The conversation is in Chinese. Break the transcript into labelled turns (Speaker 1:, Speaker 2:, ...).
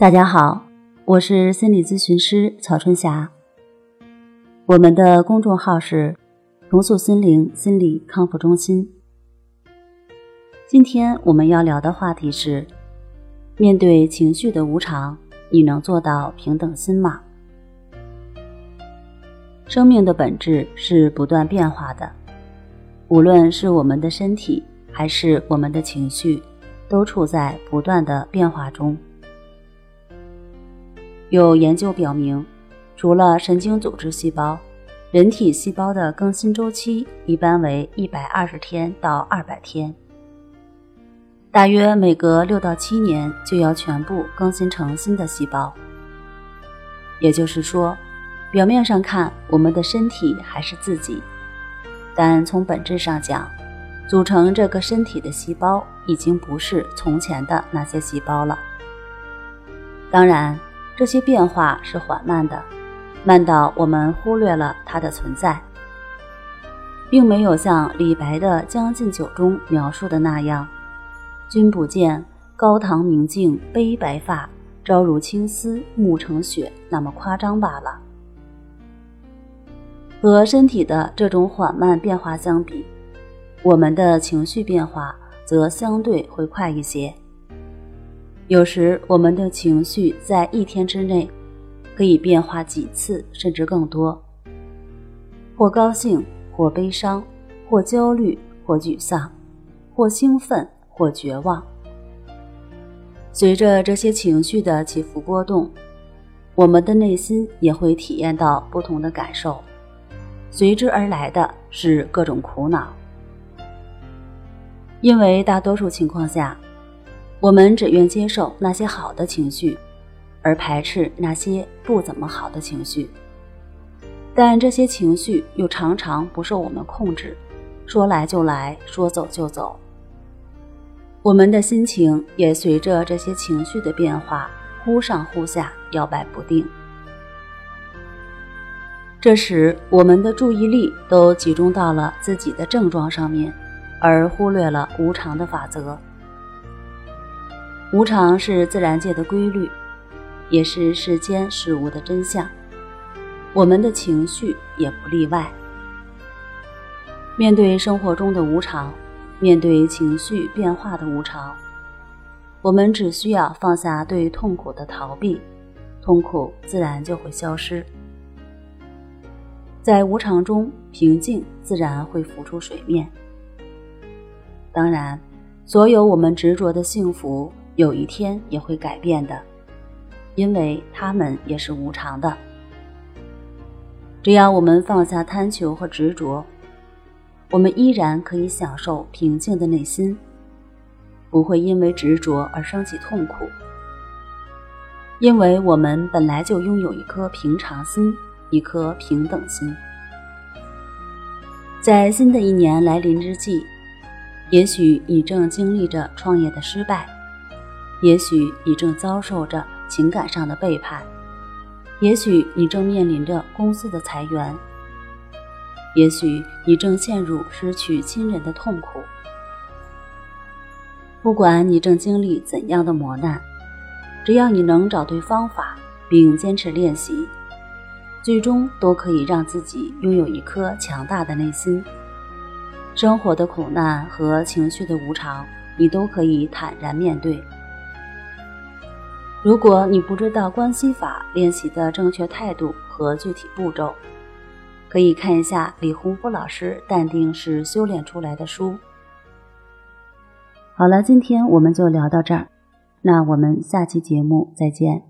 Speaker 1: 大家好，我是心理咨询师曹春霞。我们的公众号是“重塑心灵心理康复中心”。今天我们要聊的话题是：面对情绪的无常，你能做到平等心吗？生命的本质是不断变化的，无论是我们的身体还是我们的情绪，都处在不断的变化中。有研究表明，除了神经组织细胞，人体细胞的更新周期一般为一百二十天到二百天，大约每隔六到七年就要全部更新成新的细胞。也就是说，表面上看我们的身体还是自己，但从本质上讲，组成这个身体的细胞已经不是从前的那些细胞了。当然。这些变化是缓慢的，慢到我们忽略了它的存在，并没有像李白的《将进酒》中描述的那样：“君不见，高堂明镜悲白发，朝如青丝暮成雪”那么夸张罢了。和身体的这种缓慢变化相比，我们的情绪变化则相对会快一些。有时，我们的情绪在一天之内可以变化几次，甚至更多。或高兴，或悲伤，或焦虑，或沮丧，或兴奋，或绝望。随着这些情绪的起伏波动，我们的内心也会体验到不同的感受，随之而来的是各种苦恼。因为大多数情况下，我们只愿接受那些好的情绪，而排斥那些不怎么好的情绪。但这些情绪又常常不受我们控制，说来就来，说走就走。我们的心情也随着这些情绪的变化忽上忽下，摇摆不定。这时，我们的注意力都集中到了自己的症状上面，而忽略了无常的法则。无常是自然界的规律，也是世间事物的真相。我们的情绪也不例外。面对生活中的无常，面对情绪变化的无常，我们只需要放下对痛苦的逃避，痛苦自然就会消失。在无常中，平静自然会浮出水面。当然，所有我们执着的幸福。有一天也会改变的，因为他们也是无常的。只要我们放下贪求和执着，我们依然可以享受平静的内心，不会因为执着而升起痛苦。因为我们本来就拥有一颗平常心，一颗平等心。在新的一年来临之际，也许你正经历着创业的失败。也许你正遭受着情感上的背叛，也许你正面临着公司的裁员，也许你正陷入失去亲人的痛苦。不管你正经历怎样的磨难，只要你能找对方法并坚持练习，最终都可以让自己拥有一颗强大的内心。生活的苦难和情绪的无常，你都可以坦然面对。如果你不知道关系法练习的正确态度和具体步骤，可以看一下李洪福老师《淡定是修炼出来的》书。好了，今天我们就聊到这儿，那我们下期节目再见。